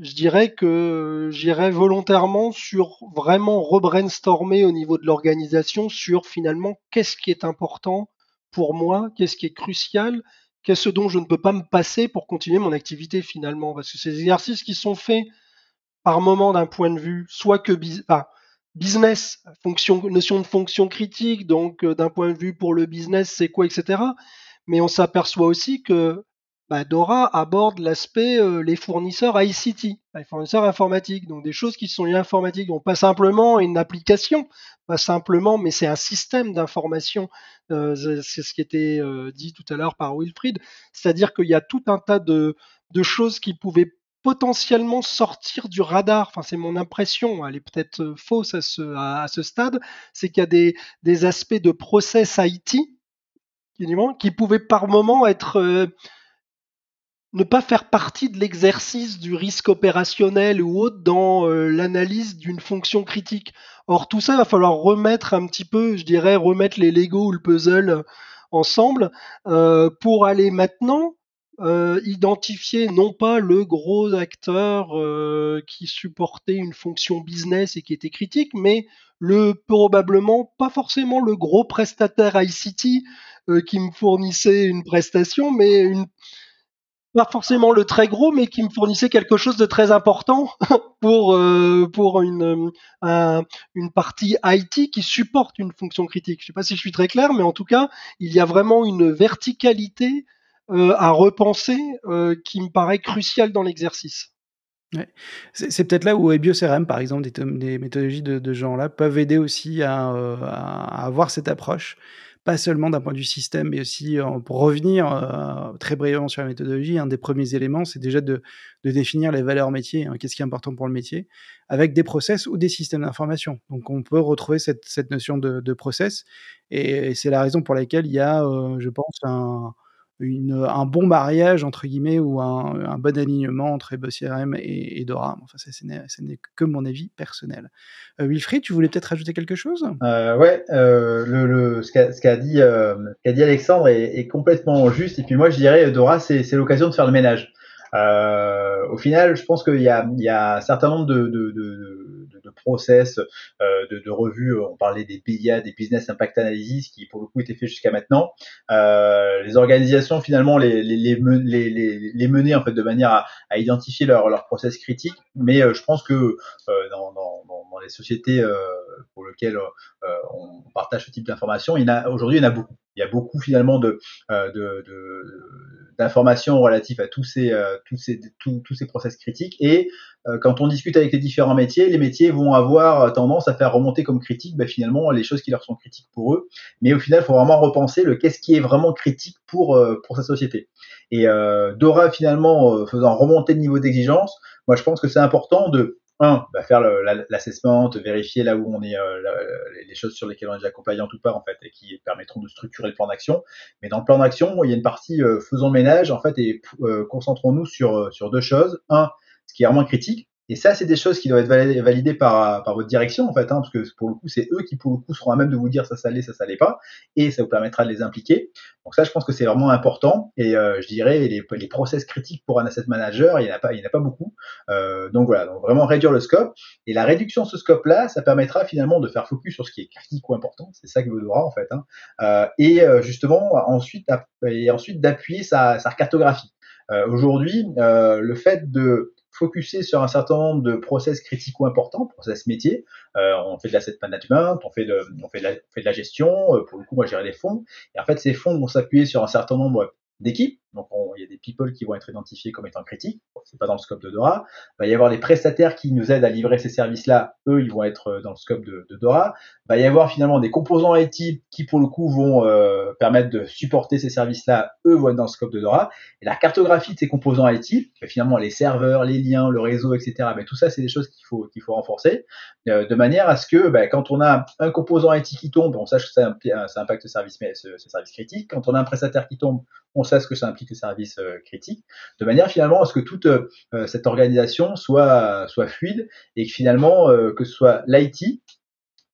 je dirais que j'irais volontairement sur vraiment rebrainstormer au niveau de l'organisation sur finalement qu'est-ce qui est important pour moi, qu'est-ce qui est crucial, qu'est-ce dont je ne peux pas me passer pour continuer mon activité finalement. Parce que ces exercices qui sont faits par moment d'un point de vue, soit que business, fonction, notion de fonction critique, donc euh, d'un point de vue pour le business, c'est quoi, etc. Mais on s'aperçoit aussi que bah, Dora aborde l'aspect euh, les fournisseurs ICT, les fournisseurs informatiques, donc des choses qui sont liées informatiques, donc pas simplement une application, pas simplement, mais c'est un système d'information. Euh, c'est ce qui était euh, dit tout à l'heure par Wilfried, c'est-à-dire qu'il y a tout un tas de, choses qui pouvaient potentiellement sortir du radar. Enfin, c'est mon impression, elle est peut-être fausse à ce, à, ce stade, c'est qu'il y a des, des, aspects de process IT qui pouvaient par moment être ne pas faire partie de l'exercice du risque opérationnel ou autre dans euh, l'analyse d'une fonction critique. Or, tout ça, va falloir remettre un petit peu, je dirais, remettre les Lego ou le puzzle ensemble euh, pour aller maintenant euh, identifier non pas le gros acteur qui supportait une fonction business et qui était critique, mais le probablement pas forcément le gros prestataire ICT qui me fournissait une prestation, mais une, pas forcément le très gros, mais qui me fournissait quelque chose de très important pour euh, pour une euh, une partie IT qui supporte une fonction critique. Je sais pas si je suis très clair, mais en tout cas, il y a vraiment une verticalité euh, à repenser qui me paraît cruciale dans l'exercice. C'est peut-être là où EbioCRM, par exemple, des, méthodologies de, de genre-là, peuvent aider aussi à, avoir cette approche pas seulement d'un point de vue système, mais aussi pour revenir euh, très brièvement sur la méthodologie, un des premiers éléments, c'est déjà de, définir les valeurs métiers, hein, qu'est-ce qui est important pour le métier, avec des process ou des systèmes d'information. Donc on peut retrouver cette, notion de, process, et, c'est la raison pour laquelle il y a, euh, je pense, un, un bon mariage, entre guillemets, ou un, bon alignement entre EBOCRM et, et Dora. Enfin, ça, ce n'est que mon avis personnel. Euh, Wilfried, tu voulais peut-être rajouter quelque chose? Euh, Ouais, euh, le, ce qu'a dit, euh, Alexandre est, complètement juste. Et puis moi, je dirais, Dora, c'est l'occasion de faire le ménage. Euh, au final, je pense qu'il y a, un certain nombre de process, euh, de, de, revues. On parlait des BIA, des Business Impact Analysis, qui pour le coup étaient faits jusqu'à maintenant. Euh, les organisations finalement les, les, les, les, les mener en fait de manière à, à identifier leur, leur process critique. Mais euh, je pense que euh, dans, dans, dans, les sociétés euh, pour lesquelles on partage ce type d'informations, aujourd'hui il y en a beaucoup. Il y a beaucoup finalement de, de, de d'informations relatives à tous ces, euh, tous ces, tous, tous ces process critiques. Et euh, quand on discute avec les différents métiers, les métiers vont avoir tendance à faire remonter comme critique bah, finalement les choses qui leur sont critiques pour eux. Mais au final, il faut vraiment repenser le qu'est-ce qui est vraiment critique pour, euh, pour sa société. Et Dora, finalement, faisant remonter le niveau d'exigence, moi je pense que c'est important de un, bah, faire l'assessment, vérifier là où on est, euh, les choses sur lesquelles on est déjà compliant ou pas, en fait, et qui permettront de structurer le plan d'action. Mais dans le plan d'action, il y a une partie euh, faisons ménage, en fait, et euh, concentrons-nous sur, sur deux choses. Un, ce qui est vraiment critique, et ça, c'est des choses qui doivent être validées par, votre direction, en fait, hein, parce que pour le coup, c'est eux qui, pour le coup, seront à même de vous dire ça, ça l'est, ça, ça l'est pas, et ça vous permettra de les impliquer. Donc ça, je pense que c'est vraiment important. Et euh, je dirais, les, process critiques pour un asset manager, il n'y en a pas, en a pas beaucoup. Euh, donc voilà, donc vraiment réduire le scope. Et la réduction de ce scope-là, ça permettra finalement de faire focus sur ce qui est critique ou important. C'est ça que vous aura en fait. Hein. Euh, et justement, ensuite, ensuite d'appuyer sa, sa cartographie. Aujourd'hui, le fait de focuser sur un certain nombre de process ou importants, process métier. Euh, on fait de l'asset management, on fait de, la, fait de la gestion. Euh, pour le coup, moi, gérer les fonds. Et en fait, ces fonds vont s'appuyer sur un certain nombre d'équipes Donc il y a des people qui vont être identifiés comme étant critiques. c'est pas dans le scope de Dora. Il va y avoir des prestataires qui nous aident à livrer ces services-là. Eux, ils vont être euh, dans le scope de, Dora. Il va y avoir finalement des composants IT qui, pour le coup, vont euh, permettre de supporter ces services-là. Eux vont être dans le scope de Dora. Et la cartographie de ces composants IT, bah, finalement les serveurs, les liens, le réseau, etc. Mais tout ça, c'est des choses qu'il faut qu'il faut renforcer euh, de manière à ce que bah, quand on a un composant IT qui tombe, on sache que ça, impacte le service, mais ce, ce service critique. Quand on a un prestataire qui tombe, on sait ce que ça implique le service euh, critique, de manière finalement à ce que toute euh, cette organisation soit, soit fluide et que finalement, euh, que ce soit l'IT,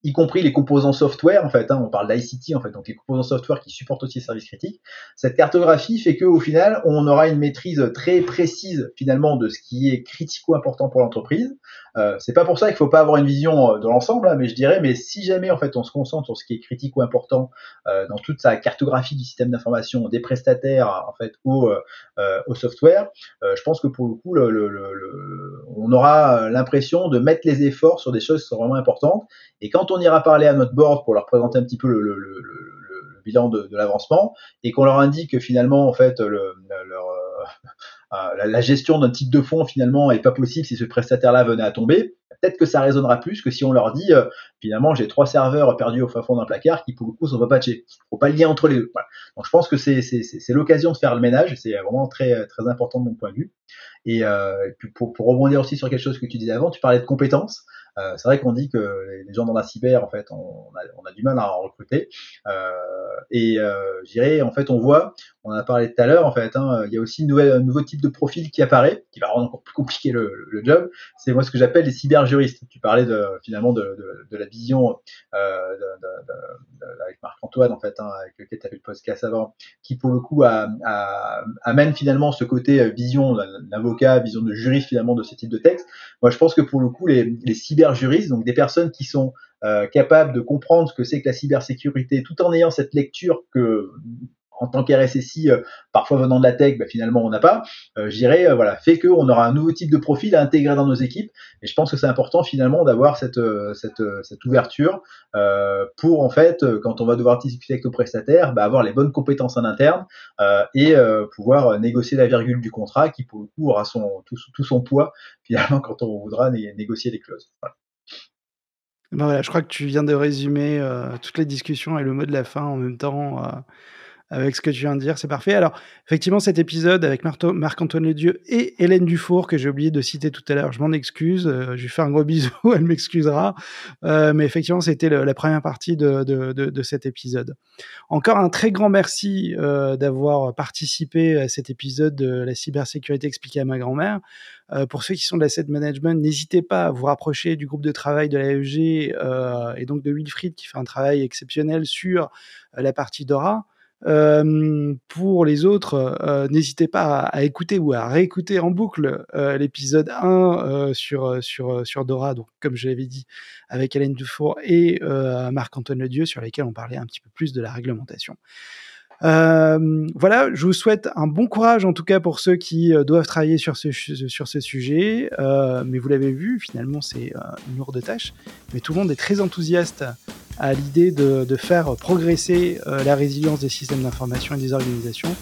y compris les composants software, en fait, hein, on parle d'ICT, en fait, donc les composants software qui supportent aussi les services critiques. Cette cartographie fait qu'au final, on aura une maîtrise très précise, finalement, de ce qui est critico-important pour l'entreprise. Euh, c'est pas pour ça qu'il faut pas avoir une vision euh, de l'ensemble, hein, mais je dirais, mais si jamais, en fait, on se concentre sur ce qui est critico-important euh, dans toute sa cartographie du système d'information, des prestataires, en fait, au, euh, au software, je pense que pour le coup, le, le, le, on aura l'impression de mettre les efforts sur des choses qui sont vraiment importantes. Et quand on ira parler à notre board pour leur présenter un petit peu le, bilan de, l'avancement et qu'on leur indique que finalement, en fait, leur, euh, euh, la, gestion d'un titre de fonds finalement est pas possible si ce prestataire-là venait à tomber, peut-être que ça résonnera plus que si on leur dit euh, finalement j'ai trois serveurs perdus au fin fond d'un placard qui pour le coup sont pas patchés. Faut pas le lien entre les deux. Donc je pense que c'est l'occasion de faire le ménage, c'est vraiment très très important de mon point de vue. Et, pour, pour, rebondir aussi sur quelque chose que tu disais avant, tu parlais de compétences. Euh, c'est vrai qu'on dit que les gens dans la cyber, en fait, on a, du mal à en recruter. Euh, et euh, je dirais, en fait, on voit, on en a parlé tout à l'heure, en fait, hein, il y a aussi une nouvelle, un nouveau type de profil qui apparaît, qui va rendre encore plus compliqué le, le job. C'est moi ce que j'appelle les cyberjuristes. Tu parlais de, finalement de, de, de la vision euh, avec Marc-Antoine, en fait, hein, avec lequel tu as fait le podcast avant, qui pour le coup a, a, amène finalement ce côté vision d'avocat, vision de juriste finalement de ce type de texte. Moi, je pense que pour le coup, les, les cyber juristes, donc des personnes qui sont euh, capables de comprendre ce que c'est que la cybersécurité, tout en ayant cette lecture que en tant qu'RSSI, euh, parfois venant de la tech, bah, finalement on n'a pas, euh, je dirais, voilà, fait qu'on aura un nouveau type de profil à intégrer dans nos équipes. Et je pense que c'est important finalement d'avoir cette, cette, ouverture pour en fait, quand on va devoir discuter avec nos prestataires, bah, avoir les bonnes compétences en interne et pouvoir négocier la virgule du contrat qui pour le coup aura son, tout, son poids finalement quand on voudra négocier les clauses. Ben voilà, je crois que tu viens de résumer euh, toutes les discussions et le mot de la fin en même temps. Euh, avec ce que tu viens de dire, c'est parfait. Alors, effectivement, cet épisode avec Marc-Antoine Ledieu et Hélène Dufour, que j'ai oublié de citer tout à l'heure, je m'en excuse, euh, je lui fais un gros bisou, elle m'excusera, euh, mais effectivement, c'était la première partie de, de, de, cet épisode. Encore un très grand merci euh, d'avoir participé à cet épisode de la cybersécurité expliquée à ma grand-mère. Pour ceux qui sont de l'asset management, n'hésitez pas à vous rapprocher du groupe de travail de l'AEG euh, et donc de Wilfried qui fait un travail exceptionnel sur la partie Dora. Euh, pour les autres, euh, n'hésitez pas à, écouter ou à réécouter en boucle euh, l'épisode 1 sur, sur, sur Dora, donc comme je l'avais dit, avec Hélène Dufour et Marc-Antoine Ledieu, sur lesquels on parlait un petit peu plus de la réglementation. Voilà, je vous souhaite un bon courage en tout cas pour ceux qui doivent travailler sur ce, sur ce sujet. Mais vous l'avez vu, finalement c'est une lourde tâche. Mais tout le monde est très enthousiaste à l'idée de, de, faire progresser euh, la résilience des systèmes d'information et des organisations.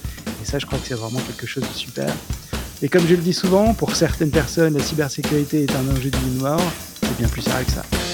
Et ça, je crois que c'est vraiment quelque chose de super. Et comme je le dis souvent, pour certaines personnes, la cybersécurité est un enjeu de vie. C'est bien plus sérieux que ça.